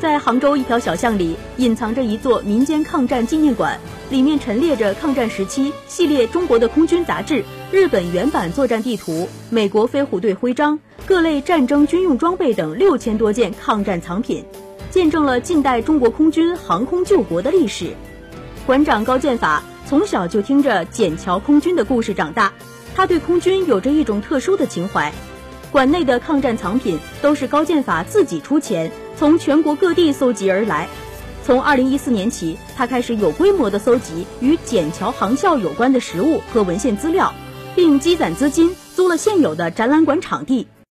在杭州一条小巷里，隐藏着一座民间抗战纪念馆，里面陈列着抗战时期系列中国的空军杂志、日本原版作战地图、美国飞虎队徽章、各类战争军用装备等六千多件抗战藏品，见证了近代中国空军航空救国的历史。馆长高建法从小就听着笕桥空军的故事长大，他对空军有着一种特殊的情怀。馆内的抗战藏品都是高建法自己出钱。从全国各地搜集而来。从二零一四年起，他开始有规模的搜集与笕桥航校有关的实物和文献资料，并积攒资金租了现有的展览馆场地，